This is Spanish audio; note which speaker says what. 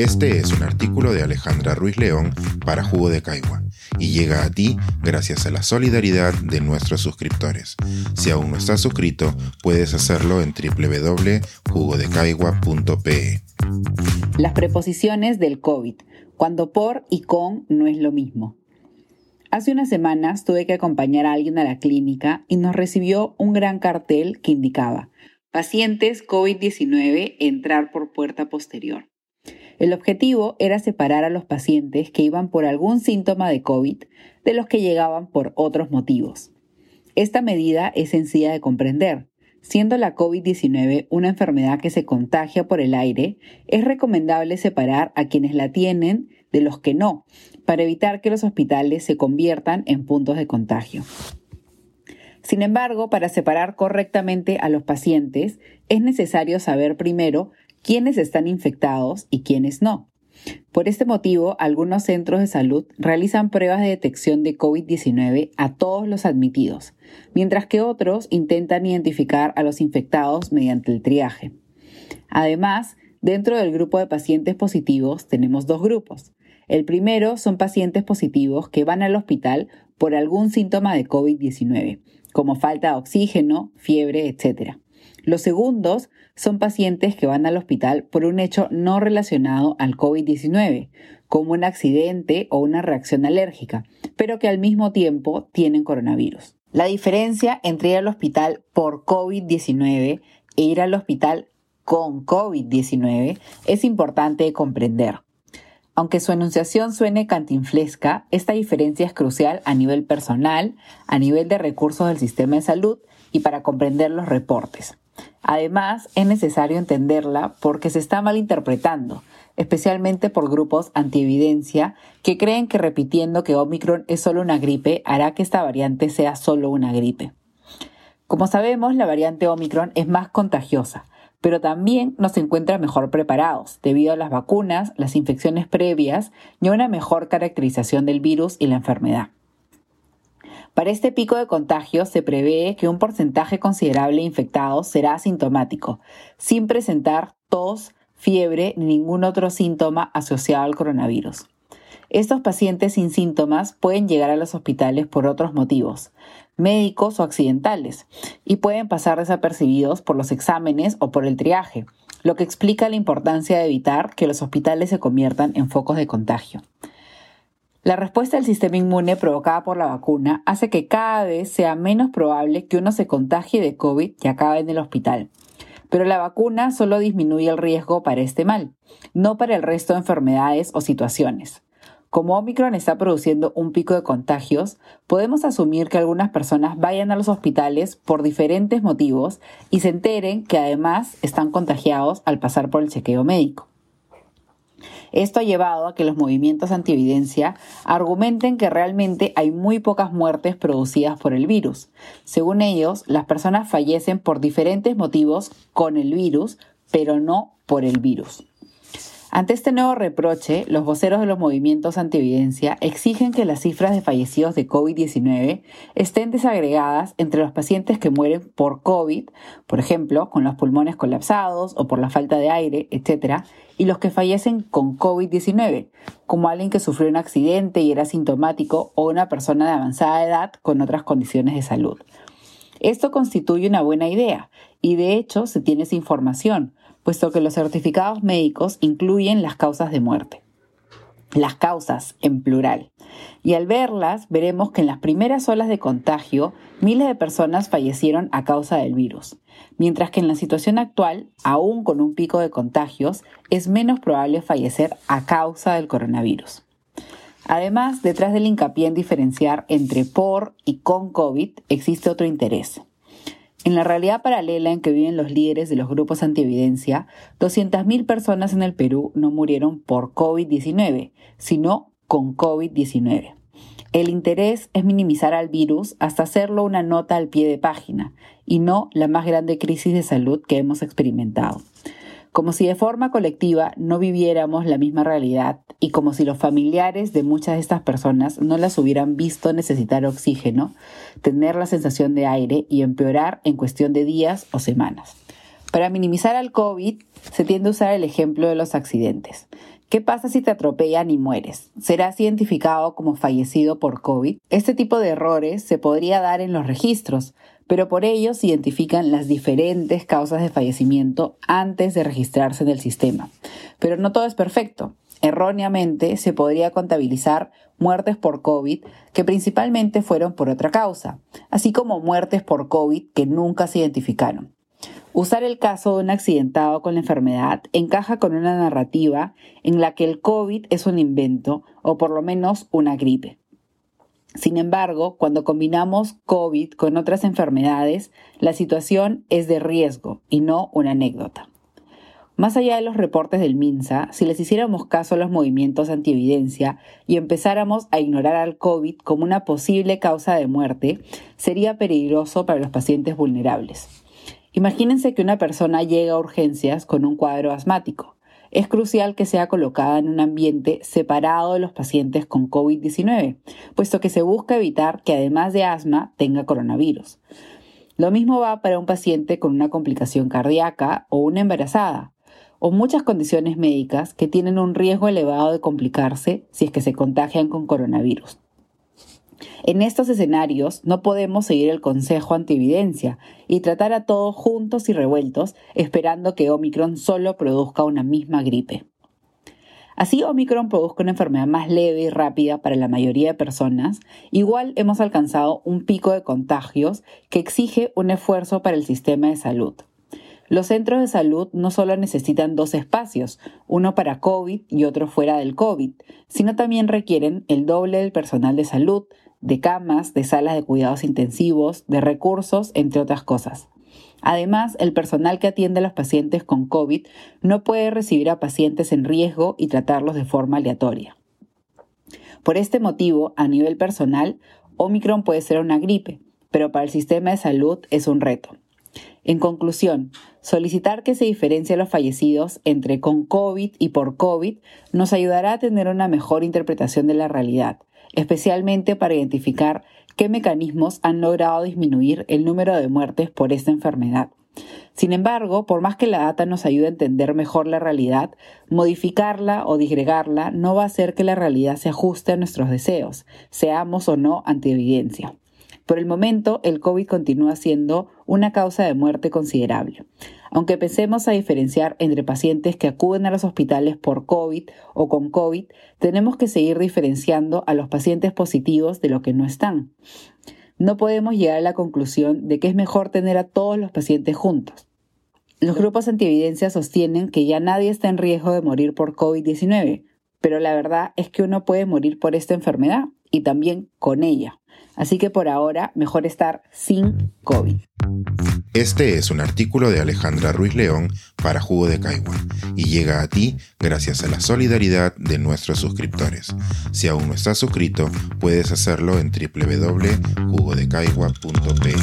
Speaker 1: Este es un artículo de Alejandra Ruiz León para Jugo de Caigua y llega a ti gracias a la solidaridad de nuestros suscriptores. Si aún no estás suscrito, puedes hacerlo en www.jugodecaigua.pe.
Speaker 2: Las preposiciones del COVID, cuando por y con no es lo mismo. Hace unas semanas tuve que acompañar a alguien a la clínica y nos recibió un gran cartel que indicaba Pacientes COVID-19 entrar por puerta posterior. El objetivo era separar a los pacientes que iban por algún síntoma de COVID de los que llegaban por otros motivos. Esta medida es sencilla de comprender. Siendo la COVID-19 una enfermedad que se contagia por el aire, es recomendable separar a quienes la tienen de los que no, para evitar que los hospitales se conviertan en puntos de contagio. Sin embargo, para separar correctamente a los pacientes, es necesario saber primero quiénes están infectados y quiénes no. Por este motivo, algunos centros de salud realizan pruebas de detección de COVID-19 a todos los admitidos, mientras que otros intentan identificar a los infectados mediante el triaje. Además, dentro del grupo de pacientes positivos tenemos dos grupos. El primero son pacientes positivos que van al hospital por algún síntoma de COVID-19, como falta de oxígeno, fiebre, etc. Los segundos son pacientes que van al hospital por un hecho no relacionado al COVID-19, como un accidente o una reacción alérgica, pero que al mismo tiempo tienen coronavirus. La diferencia entre ir al hospital por COVID-19 e ir al hospital con COVID-19 es importante comprender. Aunque su enunciación suene cantinflesca, esta diferencia es crucial a nivel personal, a nivel de recursos del sistema de salud y para comprender los reportes. Además, es necesario entenderla porque se está malinterpretando, especialmente por grupos antievidencia que creen que repitiendo que Omicron es solo una gripe hará que esta variante sea solo una gripe. Como sabemos, la variante Omicron es más contagiosa, pero también nos encuentra mejor preparados debido a las vacunas, las infecciones previas y a una mejor caracterización del virus y la enfermedad. Para este pico de contagios se prevé que un porcentaje considerable de infectados será asintomático, sin presentar tos, fiebre ni ningún otro síntoma asociado al coronavirus. Estos pacientes sin síntomas pueden llegar a los hospitales por otros motivos, médicos o accidentales, y pueden pasar desapercibidos por los exámenes o por el triaje, lo que explica la importancia de evitar que los hospitales se conviertan en focos de contagio. La respuesta del sistema inmune provocada por la vacuna hace que cada vez sea menos probable que uno se contagie de COVID y acabe en el hospital. Pero la vacuna solo disminuye el riesgo para este mal, no para el resto de enfermedades o situaciones. Como Omicron está produciendo un pico de contagios, podemos asumir que algunas personas vayan a los hospitales por diferentes motivos y se enteren que además están contagiados al pasar por el chequeo médico. Esto ha llevado a que los movimientos antievidencia argumenten que realmente hay muy pocas muertes producidas por el virus. Según ellos, las personas fallecen por diferentes motivos con el virus, pero no por el virus. Ante este nuevo reproche, los voceros de los movimientos antievidencia exigen que las cifras de fallecidos de COVID-19 estén desagregadas entre los pacientes que mueren por COVID, por ejemplo, con los pulmones colapsados o por la falta de aire, etc., y los que fallecen con COVID-19, como alguien que sufrió un accidente y era sintomático o una persona de avanzada edad con otras condiciones de salud. Esto constituye una buena idea y de hecho se tiene esa información, puesto que los certificados médicos incluyen las causas de muerte. Las causas en plural. Y al verlas, veremos que en las primeras olas de contagio, miles de personas fallecieron a causa del virus, mientras que en la situación actual, aún con un pico de contagios, es menos probable fallecer a causa del coronavirus. Además, detrás del hincapié en diferenciar entre por y con COVID, existe otro interés, en la realidad paralela en que viven los líderes de los grupos antievidencia, 200.000 personas en el Perú no murieron por COVID-19, sino con COVID-19. El interés es minimizar al virus hasta hacerlo una nota al pie de página y no la más grande crisis de salud que hemos experimentado como si de forma colectiva no viviéramos la misma realidad y como si los familiares de muchas de estas personas no las hubieran visto necesitar oxígeno, tener la sensación de aire y empeorar en cuestión de días o semanas. Para minimizar al COVID se tiende a usar el ejemplo de los accidentes. ¿Qué pasa si te atropellan y mueres? ¿Serás identificado como fallecido por COVID? Este tipo de errores se podría dar en los registros, pero por ello se identifican las diferentes causas de fallecimiento antes de registrarse en el sistema. Pero no todo es perfecto. Erróneamente se podría contabilizar muertes por COVID que principalmente fueron por otra causa, así como muertes por COVID que nunca se identificaron. Usar el caso de un accidentado con la enfermedad encaja con una narrativa en la que el COVID es un invento o por lo menos una gripe. Sin embargo, cuando combinamos COVID con otras enfermedades, la situación es de riesgo y no una anécdota. Más allá de los reportes del MINSA, si les hiciéramos caso a los movimientos antievidencia y empezáramos a ignorar al COVID como una posible causa de muerte, sería peligroso para los pacientes vulnerables. Imagínense que una persona llega a urgencias con un cuadro asmático. Es crucial que sea colocada en un ambiente separado de los pacientes con COVID-19, puesto que se busca evitar que además de asma tenga coronavirus. Lo mismo va para un paciente con una complicación cardíaca o una embarazada, o muchas condiciones médicas que tienen un riesgo elevado de complicarse si es que se contagian con coronavirus. En estos escenarios no podemos seguir el consejo antividencia y tratar a todos juntos y revueltos esperando que Omicron solo produzca una misma gripe. Así Omicron produzca una enfermedad más leve y rápida para la mayoría de personas, igual hemos alcanzado un pico de contagios que exige un esfuerzo para el sistema de salud. Los centros de salud no solo necesitan dos espacios, uno para COVID y otro fuera del COVID, sino también requieren el doble del personal de salud, de camas, de salas de cuidados intensivos, de recursos, entre otras cosas. Además, el personal que atiende a los pacientes con COVID no puede recibir a pacientes en riesgo y tratarlos de forma aleatoria. Por este motivo, a nivel personal, Omicron puede ser una gripe, pero para el sistema de salud es un reto. En conclusión, solicitar que se diferencie a los fallecidos entre con COVID y por COVID nos ayudará a tener una mejor interpretación de la realidad, especialmente para identificar qué mecanismos han logrado disminuir el número de muertes por esta enfermedad. Sin embargo, por más que la data nos ayude a entender mejor la realidad, modificarla o disgregarla no va a hacer que la realidad se ajuste a nuestros deseos, seamos o no ante evidencia. Por el momento, el COVID continúa siendo una causa de muerte considerable. Aunque empecemos a diferenciar entre pacientes que acuden a los hospitales por COVID o con COVID, tenemos que seguir diferenciando a los pacientes positivos de los que no están. No podemos llegar a la conclusión de que es mejor tener a todos los pacientes juntos. Los grupos antievidencia sostienen que ya nadie está en riesgo de morir por COVID-19, pero la verdad es que uno puede morir por esta enfermedad y también con ella. Así que por ahora, mejor estar sin COVID.
Speaker 1: Este es un artículo de Alejandra Ruiz León para Jugo de Caigua y llega a ti gracias a la solidaridad de nuestros suscriptores. Si aún no estás suscrito, puedes hacerlo en www.jugodecaigua.p.